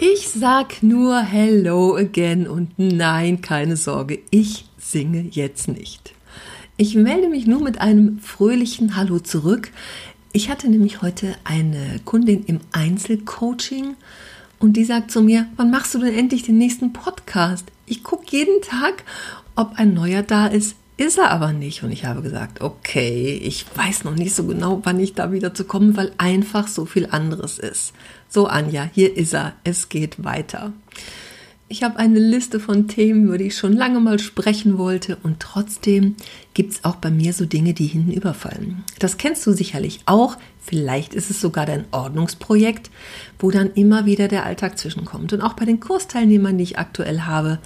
Ich sag nur Hello again und nein, keine Sorge, ich singe jetzt nicht. Ich melde mich nur mit einem fröhlichen Hallo zurück. Ich hatte nämlich heute eine Kundin im Einzelcoaching und die sagt zu mir, wann machst du denn endlich den nächsten Podcast? Ich gucke jeden Tag, ob ein neuer da ist. Ist er aber nicht. Und ich habe gesagt, okay, ich weiß noch nicht so genau, wann ich da wieder zu kommen, weil einfach so viel anderes ist. So, Anja, hier ist er. Es geht weiter. Ich habe eine Liste von Themen, über die ich schon lange mal sprechen wollte und trotzdem gibt es auch bei mir so Dinge, die hinten überfallen. Das kennst du sicherlich auch. Vielleicht ist es sogar dein Ordnungsprojekt, wo dann immer wieder der Alltag zwischenkommt. Und auch bei den Kursteilnehmern, die ich aktuell habe,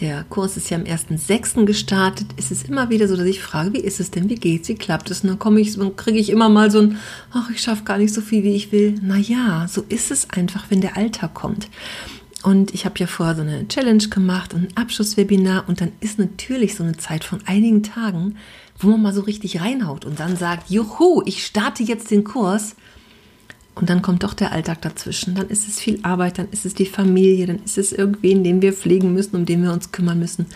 der Kurs ist ja am 1.6. gestartet. Ist es immer wieder so, dass ich frage, wie ist es denn, wie geht's, wie klappt es? Und dann komme ich, dann kriege ich immer mal so ein, ach, ich schaffe gar nicht so viel, wie ich will. Naja, so ist es einfach, wenn der Alltag kommt. Und ich habe ja vorher so eine Challenge gemacht und ein Abschlusswebinar und dann ist natürlich so eine Zeit von einigen Tagen, wo man mal so richtig reinhaut und dann sagt, juhu, ich starte jetzt den Kurs und dann kommt doch der Alltag dazwischen. Dann ist es viel Arbeit, dann ist es die Familie, dann ist es irgendwen, den wir pflegen müssen, um den wir uns kümmern müssen.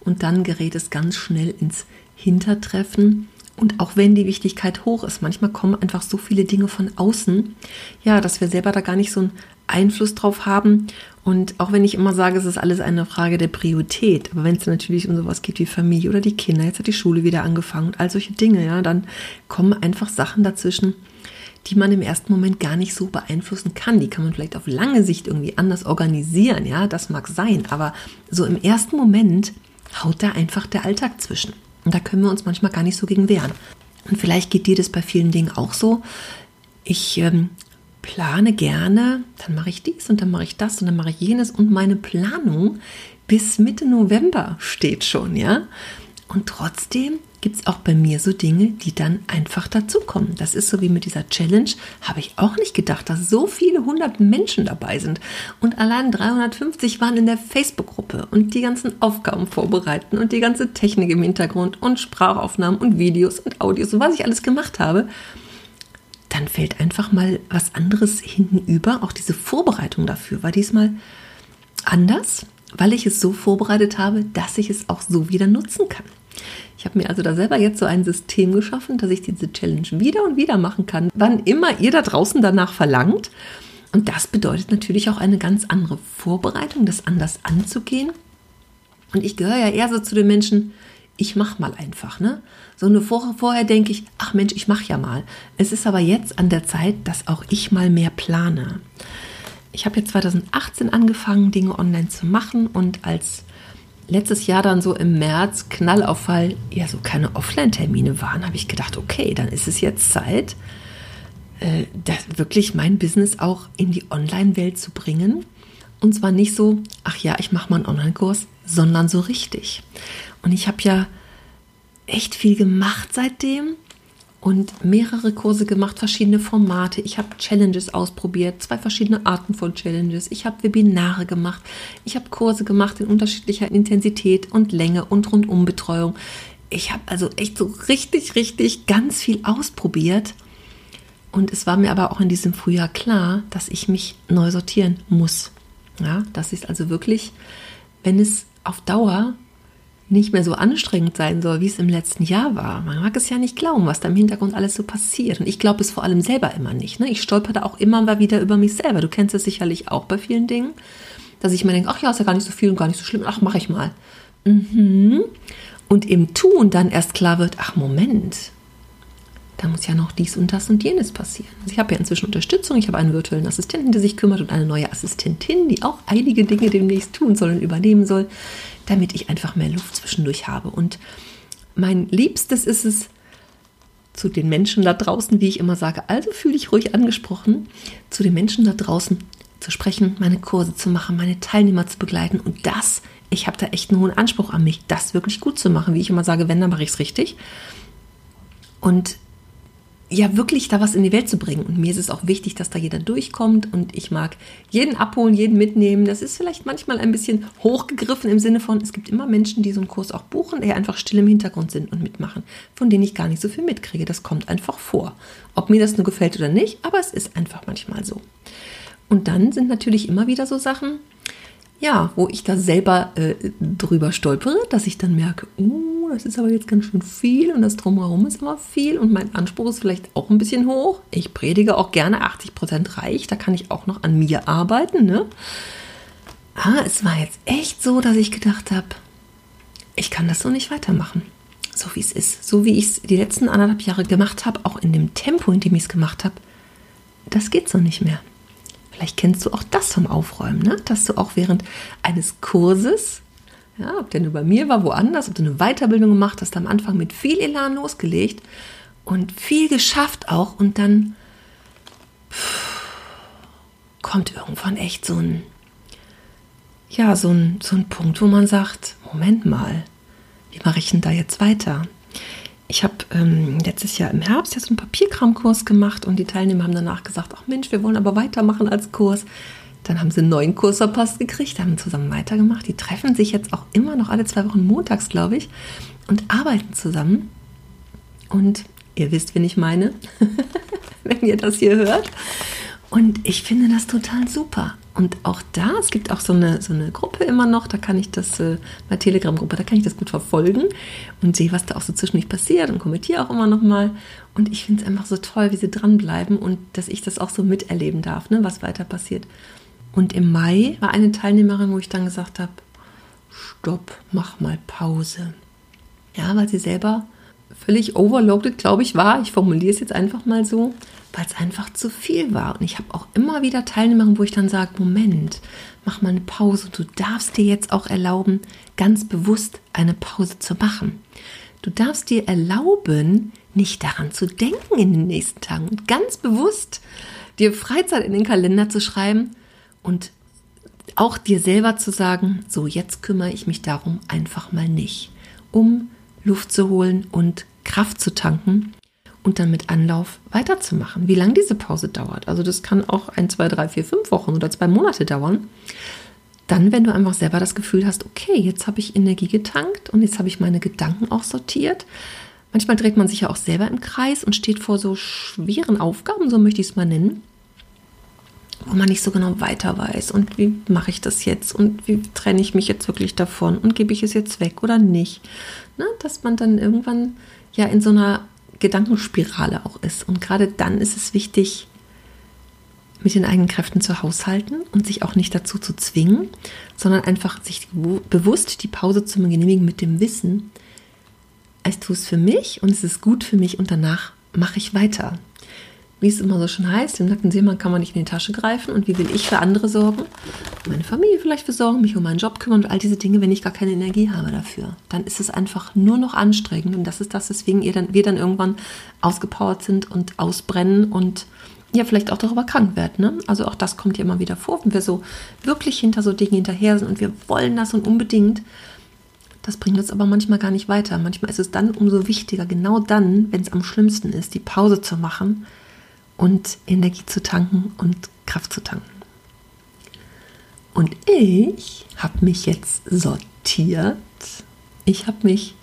Und dann gerät es ganz schnell ins Hintertreffen. Und auch wenn die Wichtigkeit hoch ist, manchmal kommen einfach so viele Dinge von außen, ja, dass wir selber da gar nicht so einen Einfluss drauf haben. Und auch wenn ich immer sage, es ist alles eine Frage der Priorität, aber wenn es natürlich um sowas geht wie Familie oder die Kinder, jetzt hat die Schule wieder angefangen und all solche Dinge, ja, dann kommen einfach Sachen dazwischen, die man im ersten Moment gar nicht so beeinflussen kann. Die kann man vielleicht auf lange Sicht irgendwie anders organisieren, ja, das mag sein, aber so im ersten Moment haut da einfach der Alltag zwischen. Und da können wir uns manchmal gar nicht so gegen wehren. Und vielleicht geht dir das bei vielen Dingen auch so. Ich ähm, plane gerne, dann mache ich dies und dann mache ich das und dann mache ich jenes und meine Planung bis Mitte November steht schon, ja. Und trotzdem gibt es auch bei mir so Dinge, die dann einfach dazukommen. Das ist so wie mit dieser Challenge, habe ich auch nicht gedacht, dass so viele hundert Menschen dabei sind. Und allein 350 waren in der Facebook-Gruppe und die ganzen Aufgaben vorbereiten und die ganze Technik im Hintergrund und Sprachaufnahmen und Videos und Audios und was ich alles gemacht habe. Dann fällt einfach mal was anderes hinten über. Auch diese Vorbereitung dafür war diesmal anders, weil ich es so vorbereitet habe, dass ich es auch so wieder nutzen kann. Habe mir also da selber jetzt so ein System geschaffen, dass ich diese Challenge wieder und wieder machen kann, wann immer ihr da draußen danach verlangt. Und das bedeutet natürlich auch eine ganz andere Vorbereitung, das anders anzugehen. Und ich gehöre ja eher so zu den Menschen, ich mache mal einfach, ne? So eine Woche vorher denke ich, ach Mensch, ich mache ja mal. Es ist aber jetzt an der Zeit, dass auch ich mal mehr plane. Ich habe jetzt 2018 angefangen, Dinge online zu machen und als letztes Jahr dann so im März Knallauffall, ja, so keine Offline-Termine waren, habe ich gedacht, okay, dann ist es jetzt Zeit, äh, wirklich mein Business auch in die Online-Welt zu bringen. Und zwar nicht so, ach ja, ich mache mal einen Online-Kurs, sondern so richtig. Und ich habe ja echt viel gemacht seitdem und mehrere Kurse gemacht, verschiedene Formate. Ich habe Challenges ausprobiert, zwei verschiedene Arten von Challenges. Ich habe Webinare gemacht. Ich habe Kurse gemacht in unterschiedlicher Intensität und Länge und Rundumbetreuung. Ich habe also echt so richtig, richtig ganz viel ausprobiert. Und es war mir aber auch in diesem Frühjahr klar, dass ich mich neu sortieren muss. Ja, dass ich also wirklich, wenn es auf Dauer nicht mehr so anstrengend sein soll, wie es im letzten Jahr war. Man mag es ja nicht glauben, was da im Hintergrund alles so passiert. Und ich glaube es vor allem selber immer nicht. Ne? Ich stolper da auch immer mal wieder über mich selber. Du kennst es sicherlich auch bei vielen Dingen, dass ich mir denke, ach ja, ist ja gar nicht so viel und gar nicht so schlimm. Ach, mache ich mal. Mhm. Und im Tun dann erst klar wird, ach Moment, da muss ja noch dies und das und jenes passieren. Also ich habe ja inzwischen Unterstützung. Ich habe einen virtuellen Assistenten, der sich kümmert und eine neue Assistentin, die auch einige Dinge demnächst tun soll und übernehmen soll damit ich einfach mehr Luft zwischendurch habe. Und mein Liebstes ist es, zu den Menschen da draußen, wie ich immer sage, also fühle ich ruhig angesprochen, zu den Menschen da draußen zu sprechen, meine Kurse zu machen, meine Teilnehmer zu begleiten und das, ich habe da echt einen hohen Anspruch an mich, das wirklich gut zu machen. Wie ich immer sage, wenn, dann mache ich es richtig. Und ja wirklich da was in die Welt zu bringen. Und mir ist es auch wichtig, dass da jeder durchkommt und ich mag jeden abholen, jeden mitnehmen. Das ist vielleicht manchmal ein bisschen hochgegriffen im Sinne von, es gibt immer Menschen, die so einen Kurs auch buchen, die einfach still im Hintergrund sind und mitmachen, von denen ich gar nicht so viel mitkriege. Das kommt einfach vor. Ob mir das nur gefällt oder nicht, aber es ist einfach manchmal so. Und dann sind natürlich immer wieder so Sachen, ja, wo ich da selber äh, drüber stolpere, dass ich dann merke, uh, das ist aber jetzt ganz schön viel und das drumherum ist aber viel und mein Anspruch ist vielleicht auch ein bisschen hoch. Ich predige auch gerne 80% reich, da kann ich auch noch an mir arbeiten. Ne? Ah, es war jetzt echt so, dass ich gedacht habe, ich kann das so nicht weitermachen. So wie es ist. So wie ich es die letzten anderthalb Jahre gemacht habe, auch in dem Tempo, in dem ich es gemacht habe, das geht so nicht mehr. Vielleicht kennst du auch das vom Aufräumen, ne? dass du auch während eines Kurses, ja, ob der nur bei mir war, woanders, ob du eine Weiterbildung gemacht hast, am Anfang mit viel Elan losgelegt und viel geschafft auch und dann pff, kommt irgendwann echt so ein, ja, so ein, so ein Punkt, wo man sagt, Moment mal, wie mache ich denn da jetzt weiter? ich habe ähm, letztes Jahr im Herbst jetzt einen Papierkramkurs gemacht und die Teilnehmer haben danach gesagt, ach Mensch, wir wollen aber weitermachen als Kurs. Dann haben sie einen neuen Kurs verpasst gekriegt, haben zusammen weitergemacht. Die treffen sich jetzt auch immer noch alle zwei Wochen montags, glaube ich, und arbeiten zusammen. Und ihr wisst, wen ich meine, wenn ihr das hier hört. Und ich finde das total super. Und auch da, es gibt auch so eine, so eine Gruppe immer noch, da kann ich das, äh, meine Telegram-Gruppe, da kann ich das gut verfolgen und sehe, was da auch so zwischendurch passiert und kommentiere auch immer noch mal. Und ich finde es einfach so toll, wie sie dranbleiben und dass ich das auch so miterleben darf, ne, was weiter passiert. Und im Mai war eine Teilnehmerin, wo ich dann gesagt habe, stopp, mach mal Pause. Ja, weil sie selber völlig overloaded, glaube ich, war. Ich formuliere es jetzt einfach mal so weil es einfach zu viel war. Und ich habe auch immer wieder Teilnehmerinnen, wo ich dann sage, Moment, mach mal eine Pause. Du darfst dir jetzt auch erlauben, ganz bewusst eine Pause zu machen. Du darfst dir erlauben, nicht daran zu denken in den nächsten Tagen und ganz bewusst dir Freizeit in den Kalender zu schreiben und auch dir selber zu sagen, so jetzt kümmere ich mich darum einfach mal nicht, um Luft zu holen und Kraft zu tanken und dann mit Anlauf weiterzumachen. Wie lange diese Pause dauert, also das kann auch ein, zwei, drei, vier, fünf Wochen oder zwei Monate dauern. Dann, wenn du einfach selber das Gefühl hast, okay, jetzt habe ich Energie getankt und jetzt habe ich meine Gedanken auch sortiert. Manchmal dreht man sich ja auch selber im Kreis und steht vor so schweren Aufgaben, so möchte ich es mal nennen, wo man nicht so genau weiter weiß und wie mache ich das jetzt und wie trenne ich mich jetzt wirklich davon und gebe ich es jetzt weg oder nicht. Ne? Dass man dann irgendwann ja in so einer Gedankenspirale auch ist. Und gerade dann ist es wichtig, mit den eigenen Kräften zu haushalten und sich auch nicht dazu zu zwingen, sondern einfach sich bewusst die Pause zu genehmigen mit dem Wissen, ich tue es für mich und es ist gut für mich und danach mache ich weiter wie es immer so schon heißt, im nackten Seemann kann man nicht in die Tasche greifen und wie will ich für andere sorgen? Meine Familie vielleicht versorgen, mich um meinen Job kümmern und all diese Dinge, wenn ich gar keine Energie habe dafür. Dann ist es einfach nur noch anstrengend und das ist das, weswegen ihr dann, wir dann irgendwann ausgepowert sind und ausbrennen und ja, vielleicht auch darüber krank werden. Ne? Also auch das kommt ja immer wieder vor, wenn wir so wirklich hinter so Dingen hinterher sind und wir wollen das und unbedingt. Das bringt uns aber manchmal gar nicht weiter. Manchmal ist es dann umso wichtiger, genau dann, wenn es am schlimmsten ist, die Pause zu machen, und Energie zu tanken und Kraft zu tanken. Und ich habe mich jetzt sortiert. Ich habe mich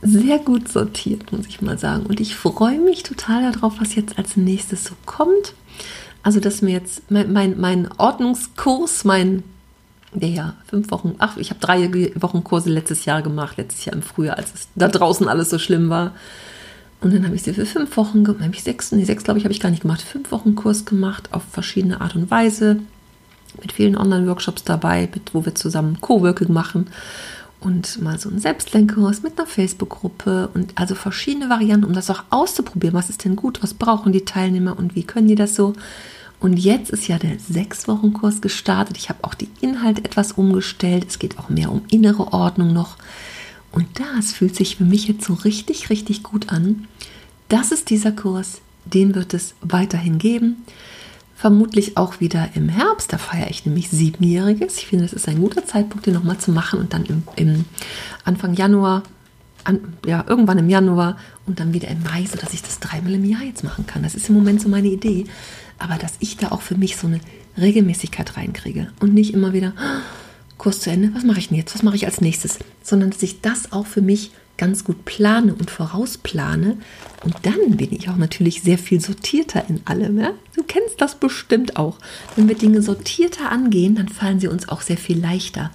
sehr gut sortiert, muss ich mal sagen. Und ich freue mich total darauf, was jetzt als nächstes so kommt. Also, dass mir jetzt mein, mein, mein Ordnungskurs, mein, der ja fünf Wochen, ach, ich habe drei Wochen Kurse letztes Jahr gemacht, letztes Jahr im Frühjahr, als es da draußen alles so schlimm war. Und dann habe ich sie für fünf Wochen, habe ich sechs, nee, sechs glaube ich, habe ich gar nicht gemacht, fünf Wochen Kurs gemacht auf verschiedene Art und Weise, mit vielen Online-Workshops dabei, mit, wo wir zusammen Coworking machen und mal so einen Selbstlenkkurs mit einer Facebook-Gruppe und also verschiedene Varianten, um das auch auszuprobieren. Was ist denn gut? Was brauchen die Teilnehmer und wie können die das so? Und jetzt ist ja der sechs Wochen Kurs gestartet. Ich habe auch die Inhalte etwas umgestellt. Es geht auch mehr um innere Ordnung noch. Und das fühlt sich für mich jetzt so richtig, richtig gut an. Das ist dieser Kurs, den wird es weiterhin geben, vermutlich auch wieder im Herbst. Da feiere ich nämlich Siebenjähriges. Ich finde, das ist ein guter Zeitpunkt, den nochmal zu machen und dann im, im Anfang Januar, an, ja, irgendwann im Januar und dann wieder im Mai, sodass ich das dreimal im Jahr jetzt machen kann. Das ist im Moment so meine Idee. Aber dass ich da auch für mich so eine Regelmäßigkeit reinkriege und nicht immer wieder Kurs zu Ende, was mache ich denn jetzt, was mache ich als nächstes, sondern dass ich das auch für mich ganz gut plane und vorausplane. Und dann bin ich auch natürlich sehr viel sortierter in allem. Ja? Du kennst das bestimmt auch. Wenn wir Dinge sortierter angehen, dann fallen sie uns auch sehr viel leichter.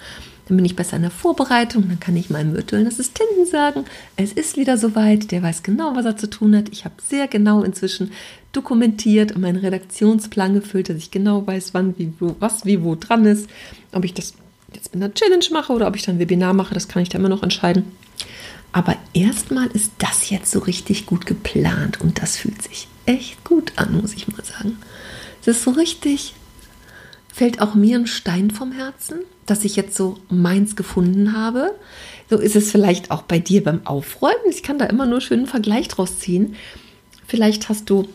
Dann bin ich besser in der Vorbereitung, dann kann ich meinem virtuellen Assistenten sagen, es ist wieder soweit, der weiß genau, was er zu tun hat. Ich habe sehr genau inzwischen dokumentiert und meinen Redaktionsplan gefüllt, dass ich genau weiß, wann, wie, wo, was, wie, wo dran ist. Ob ich das jetzt mit einer Challenge mache oder ob ich dann ein Webinar mache, das kann ich da immer noch entscheiden. Aber erstmal ist das jetzt so richtig gut geplant und das fühlt sich echt gut an, muss ich mal sagen. Es ist so richtig, fällt auch mir ein Stein vom Herzen, dass ich jetzt so meins gefunden habe. So ist es vielleicht auch bei dir beim Aufräumen. Ich kann da immer nur schön einen Vergleich draus ziehen. Vielleicht hast du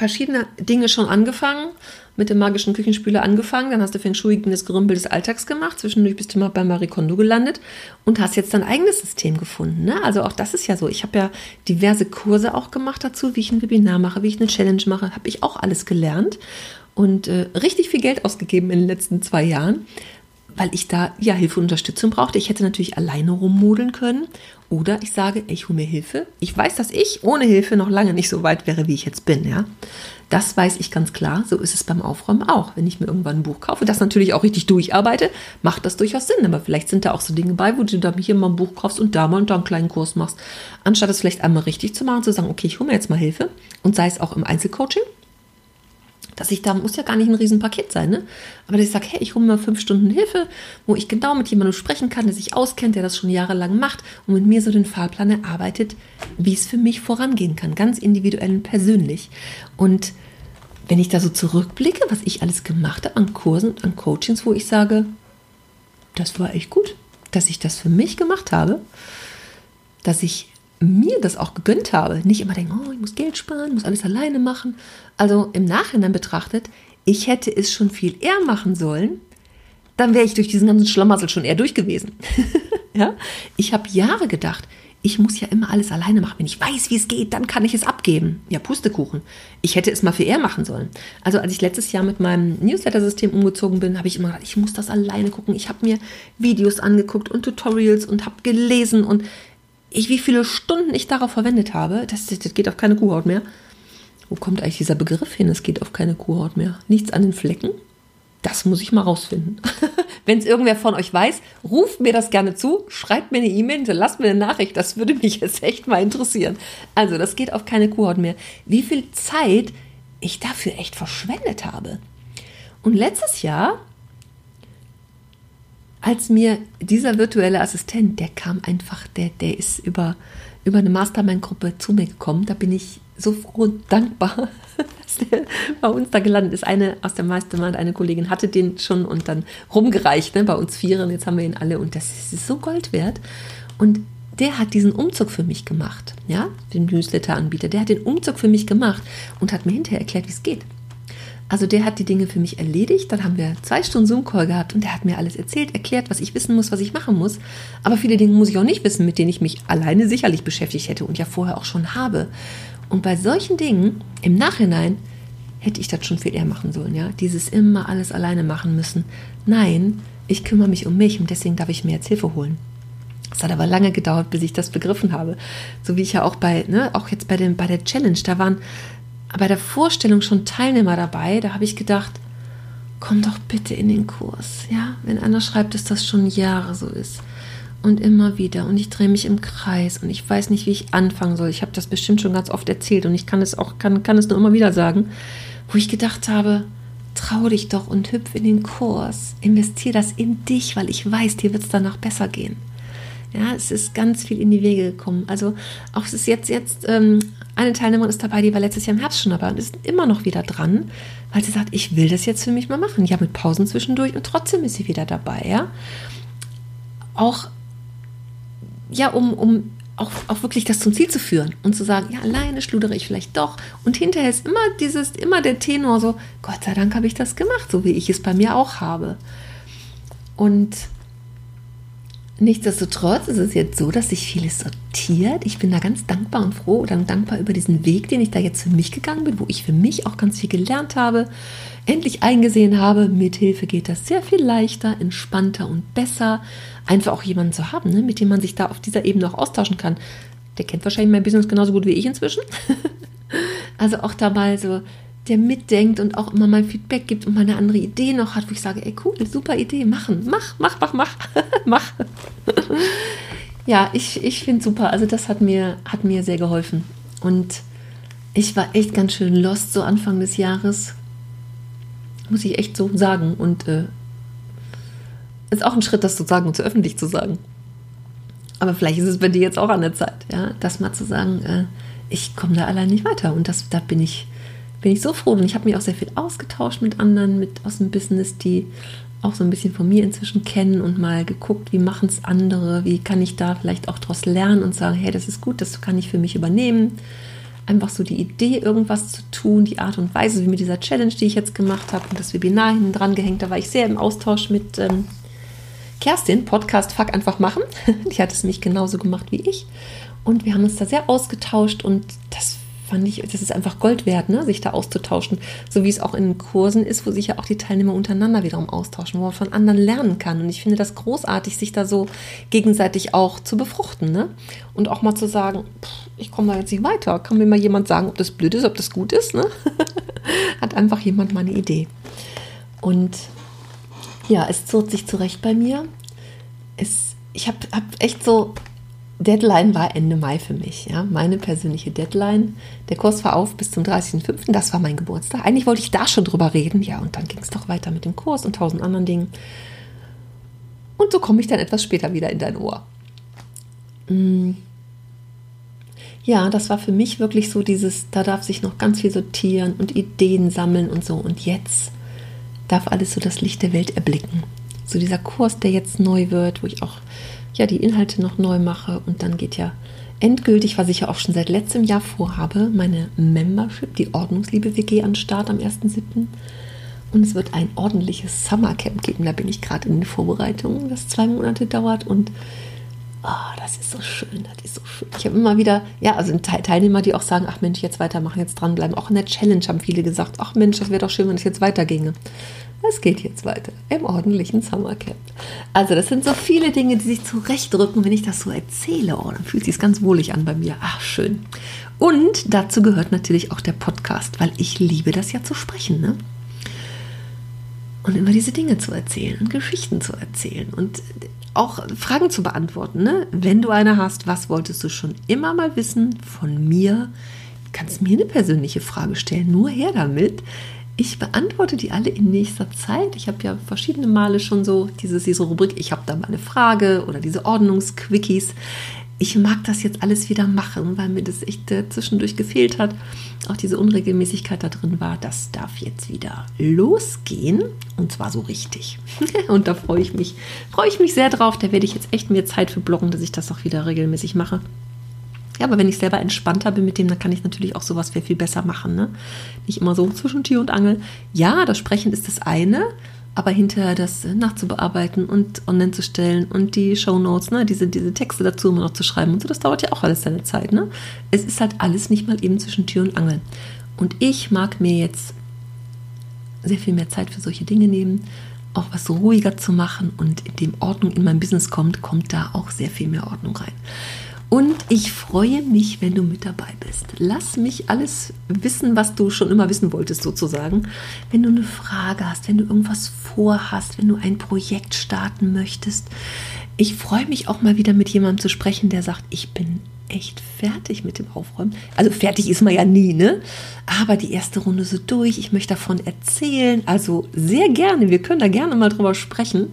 verschiedene Dinge schon angefangen mit dem magischen Küchenspüler angefangen, dann hast du Feng Shui das Gerümpel des Alltags gemacht, zwischendurch bist du mal bei Marie Kondo gelandet und hast jetzt dein eigenes System gefunden. Ne? Also auch das ist ja so. Ich habe ja diverse Kurse auch gemacht dazu, wie ich ein Webinar mache, wie ich eine Challenge mache, habe ich auch alles gelernt und äh, richtig viel Geld ausgegeben in den letzten zwei Jahren weil ich da ja Hilfe und Unterstützung brauchte. Ich hätte natürlich alleine rummodeln können oder ich sage, ich hole mir Hilfe. Ich weiß, dass ich ohne Hilfe noch lange nicht so weit wäre, wie ich jetzt bin, ja. Das weiß ich ganz klar. So ist es beim Aufräumen auch. Wenn ich mir irgendwann ein Buch kaufe, das natürlich auch richtig durcharbeite, macht das durchaus Sinn. Aber vielleicht sind da auch so Dinge bei, wo du da hier mal ein Buch kaufst und da mal und da einen kleinen Kurs machst. Anstatt es vielleicht einmal richtig zu machen, zu sagen, okay, ich hole mir jetzt mal Hilfe und sei es auch im Einzelcoaching dass ich da, muss ja gar nicht ein Riesenpaket sein, ne? Aber dass ich sage, hey, ich hole mir fünf Stunden Hilfe, wo ich genau mit jemandem sprechen kann, der sich auskennt, der das schon jahrelang macht und mit mir so den Fahrplan erarbeitet, wie es für mich vorangehen kann, ganz individuell und persönlich. Und wenn ich da so zurückblicke, was ich alles gemacht habe an Kursen, an Coachings, wo ich sage, das war echt gut, dass ich das für mich gemacht habe, dass ich mir das auch gegönnt habe. Nicht immer denken, oh, ich muss Geld sparen, muss alles alleine machen. Also im Nachhinein betrachtet, ich hätte es schon viel eher machen sollen, dann wäre ich durch diesen ganzen Schlamassel schon eher durch gewesen. ja? Ich habe Jahre gedacht, ich muss ja immer alles alleine machen. Wenn ich weiß, wie es geht, dann kann ich es abgeben. Ja, Pustekuchen. Ich hätte es mal viel eher machen sollen. Also als ich letztes Jahr mit meinem Newsletter-System umgezogen bin, habe ich immer gedacht, ich muss das alleine gucken. Ich habe mir Videos angeguckt und Tutorials und habe gelesen und ich, wie viele Stunden ich darauf verwendet habe, das, das geht auf keine Kuhhaut mehr. Wo kommt eigentlich dieser Begriff hin? Es geht auf keine Kuhhaut mehr. Nichts an den Flecken? Das muss ich mal rausfinden. Wenn es irgendwer von euch weiß, ruft mir das gerne zu, schreibt mir eine E-Mail, hinterlasst mir eine Nachricht. Das würde mich jetzt echt mal interessieren. Also, das geht auf keine Kuhhaut mehr. Wie viel Zeit ich dafür echt verschwendet habe. Und letztes Jahr als mir dieser virtuelle Assistent, der kam einfach, der, der ist über, über eine Mastermind-Gruppe zu mir gekommen. Da bin ich so froh und dankbar, dass der bei uns da gelandet ist. Eine aus der Mastermind, eine Kollegin hatte den schon und dann rumgereicht, ne, bei uns Vieren. Jetzt haben wir ihn alle und das ist so Gold wert. Und der hat diesen Umzug für mich gemacht, ja, den Newsletter-Anbieter. Der hat den Umzug für mich gemacht und hat mir hinterher erklärt, wie es geht. Also der hat die Dinge für mich erledigt. Dann haben wir zwei Stunden Zoom-Call gehabt und der hat mir alles erzählt, erklärt, was ich wissen muss, was ich machen muss. Aber viele Dinge muss ich auch nicht wissen, mit denen ich mich alleine sicherlich beschäftigt hätte und ja vorher auch schon habe. Und bei solchen Dingen im Nachhinein hätte ich das schon viel eher machen sollen, ja. Dieses immer alles alleine machen müssen. Nein, ich kümmere mich um mich und deswegen darf ich mir jetzt Hilfe holen. Es hat aber lange gedauert, bis ich das begriffen habe. So wie ich ja auch bei, ne, auch jetzt bei, dem, bei der Challenge, da waren bei der Vorstellung schon Teilnehmer dabei. Da habe ich gedacht, komm doch bitte in den Kurs. Ja, wenn einer schreibt, dass das schon Jahre so ist. Und immer wieder. Und ich drehe mich im Kreis und ich weiß nicht, wie ich anfangen soll. Ich habe das bestimmt schon ganz oft erzählt und ich kann es auch, kann, kann es nur immer wieder sagen, wo ich gedacht habe, trau dich doch und hüpf in den Kurs. Investier das in dich, weil ich weiß, dir wird es danach besser gehen. Ja, es ist ganz viel in die Wege gekommen. Also auch es ist jetzt, jetzt ähm, eine Teilnehmerin ist dabei, die war letztes Jahr im Herbst schon dabei und ist immer noch wieder dran, weil sie sagt, ich will das jetzt für mich mal machen. Ja, mit Pausen zwischendurch und trotzdem ist sie wieder dabei, ja. Auch, ja, um, um auch, auch wirklich das zum Ziel zu führen und zu sagen, ja, alleine schludere ich vielleicht doch. Und hinterher ist immer dieses, immer der Tenor so, Gott sei Dank habe ich das gemacht, so wie ich es bei mir auch habe. Und nichtsdestotrotz ist es jetzt so, dass sich vieles sortiert. Ich bin da ganz dankbar und froh oder dankbar über diesen Weg, den ich da jetzt für mich gegangen bin, wo ich für mich auch ganz viel gelernt habe, endlich eingesehen habe, mit Hilfe geht das sehr viel leichter, entspannter und besser. Einfach auch jemanden zu haben, ne, mit dem man sich da auf dieser Ebene auch austauschen kann. Der kennt wahrscheinlich mein Business genauso gut wie ich inzwischen. also auch da mal so, der mitdenkt und auch immer mal Feedback gibt und mal eine andere Idee noch hat, wo ich sage, ey cool, super Idee, machen, mach, mach, mach, mach, mach. ja, ich, ich finde super. Also das hat mir, hat mir sehr geholfen. Und ich war echt ganz schön lost so Anfang des Jahres muss ich echt so sagen. Und äh, ist auch ein Schritt, das zu sagen und zu öffentlich zu sagen. Aber vielleicht ist es bei dir jetzt auch an der Zeit, ja, das mal zu sagen, äh, ich komme da allein nicht weiter. Und das, da bin ich, bin ich so froh. Und ich habe mich auch sehr viel ausgetauscht mit anderen, mit aus dem Business, die auch so ein bisschen von mir inzwischen kennen und mal geguckt, wie machen es andere, wie kann ich da vielleicht auch daraus lernen und sagen, hey, das ist gut, das kann ich für mich übernehmen einfach so die Idee, irgendwas zu tun, die Art und Weise, wie mit dieser Challenge, die ich jetzt gemacht habe und das Webinar hinten dran gehängt, da war ich sehr im Austausch mit ähm, Kerstin, Podcast Fuck einfach machen. Die hat es nämlich genauso gemacht wie ich. Und wir haben uns da sehr ausgetauscht und das fand ich, das ist einfach Gold wert, ne, sich da auszutauschen. So wie es auch in Kursen ist, wo sich ja auch die Teilnehmer untereinander wiederum austauschen, wo man von anderen lernen kann. Und ich finde das großartig, sich da so gegenseitig auch zu befruchten. Ne? Und auch mal zu sagen, pff, ich komme da jetzt nicht weiter. Kann mir mal jemand sagen, ob das blöd ist, ob das gut ist? Ne? Hat einfach jemand mal eine Idee. Und ja, es zog sich zurecht bei mir. Es, ich habe hab echt so Deadline war Ende Mai für mich, ja, meine persönliche Deadline. Der Kurs war auf bis zum 30.05., das war mein Geburtstag. Eigentlich wollte ich da schon drüber reden, ja, und dann ging es doch weiter mit dem Kurs und tausend anderen Dingen. Und so komme ich dann etwas später wieder in dein Ohr. Mm. Ja, das war für mich wirklich so dieses, da darf sich noch ganz viel sortieren und Ideen sammeln und so. Und jetzt darf alles so das Licht der Welt erblicken. So dieser Kurs, der jetzt neu wird, wo ich auch ja die Inhalte noch neu mache und dann geht ja endgültig, was ich ja auch schon seit letztem Jahr vorhabe, meine Membership, die Ordnungsliebe WG an Start am 1.7. Und es wird ein ordentliches Summercamp geben. Da bin ich gerade in den Vorbereitungen, das zwei Monate dauert. Und oh, das ist so schön, das ist so schön. Ich habe immer wieder, ja, also Teilnehmer, die auch sagen, ach Mensch, jetzt weitermachen, jetzt dranbleiben. Auch in der Challenge haben viele gesagt, ach Mensch, das wäre doch schön, wenn es jetzt weiterginge. Es geht jetzt weiter im ordentlichen Summercamp. Also das sind so viele Dinge, die sich zurechtdrücken, wenn ich das so erzähle. Oh, dann fühlt sich ganz wohlig an bei mir. Ach, schön. Und dazu gehört natürlich auch der Podcast, weil ich liebe das ja zu sprechen, ne? Und immer diese Dinge zu erzählen und Geschichten zu erzählen und auch Fragen zu beantworten. Ne? Wenn du eine hast, was wolltest du schon immer mal wissen von mir? Kannst mir eine persönliche Frage stellen, nur her damit. Ich beantworte die alle in nächster Zeit. Ich habe ja verschiedene Male schon so dieses, diese Rubrik, ich habe da mal eine Frage oder diese Ordnungsquickies. Ich mag das jetzt alles wieder machen, weil mir das echt äh, zwischendurch gefehlt hat. Auch diese Unregelmäßigkeit da drin war. Das darf jetzt wieder losgehen und zwar so richtig. und da freue ich mich, freue ich mich sehr drauf. Da werde ich jetzt echt mehr Zeit für blocken, dass ich das auch wieder regelmäßig mache. Ja, aber wenn ich selber entspannter bin mit dem, dann kann ich natürlich auch sowas viel, viel besser machen. Ne? Nicht immer so zwischen Tür und Angel. Ja, das Sprechen ist das eine, aber hinterher das nachzubearbeiten und online zu stellen und die Shownotes, ne, diese, diese Texte dazu immer noch zu schreiben und so, das dauert ja auch alles seine Zeit. Ne? Es ist halt alles nicht mal eben zwischen Tür und Angel. Und ich mag mir jetzt sehr viel mehr Zeit für solche Dinge nehmen, auch was ruhiger zu machen und indem Ordnung in mein Business kommt, kommt da auch sehr viel mehr Ordnung rein. Und ich freue mich, wenn du mit dabei bist. Lass mich alles wissen, was du schon immer wissen wolltest, sozusagen. Wenn du eine Frage hast, wenn du irgendwas vorhast, wenn du ein Projekt starten möchtest. Ich freue mich auch mal wieder mit jemandem zu sprechen, der sagt, ich bin echt fertig mit dem Aufräumen. Also fertig ist man ja nie, ne? Aber die erste Runde so durch. Ich möchte davon erzählen. Also sehr gerne. Wir können da gerne mal drüber sprechen.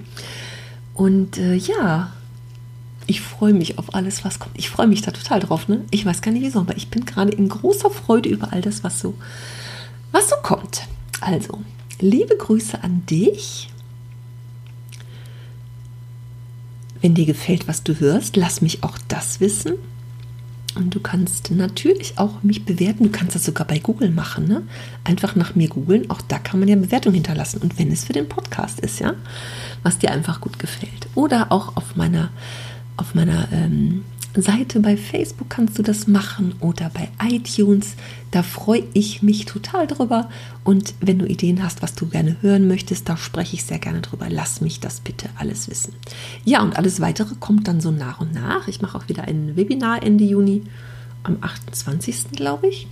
Und äh, ja, ich freue mich auf alles, was kommt. Ich freue mich da total drauf, ne? Ich weiß gar nicht wieso, aber ich bin gerade in großer Freude über all das, was so, was so kommt. Also, liebe Grüße an dich. Wenn dir gefällt, was du hörst, lass mich auch das wissen. Und du kannst natürlich auch mich bewerten. Du kannst das sogar bei Google machen. Ne? Einfach nach mir googeln. Auch da kann man ja Bewertung hinterlassen. Und wenn es für den Podcast ist, ja, was dir einfach gut gefällt. Oder auch auf meiner, auf meiner ähm, Seite bei Facebook kannst du das machen oder bei iTunes. Da freue ich mich total drüber. Und wenn du Ideen hast, was du gerne hören möchtest, da spreche ich sehr gerne drüber. Lass mich das bitte alles wissen. Ja, und alles weitere kommt dann so nach und nach. Ich mache auch wieder ein Webinar Ende Juni, am 28. glaube ich,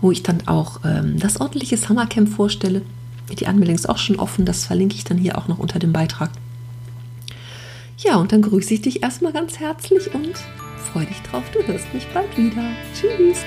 wo ich dann auch ähm, das ordentliche Summercamp vorstelle. Die Anmeldung ist auch schon offen, das verlinke ich dann hier auch noch unter dem Beitrag. Ja, und dann grüße ich dich erstmal ganz herzlich und freue dich drauf, du hörst mich bald wieder. Tschüss.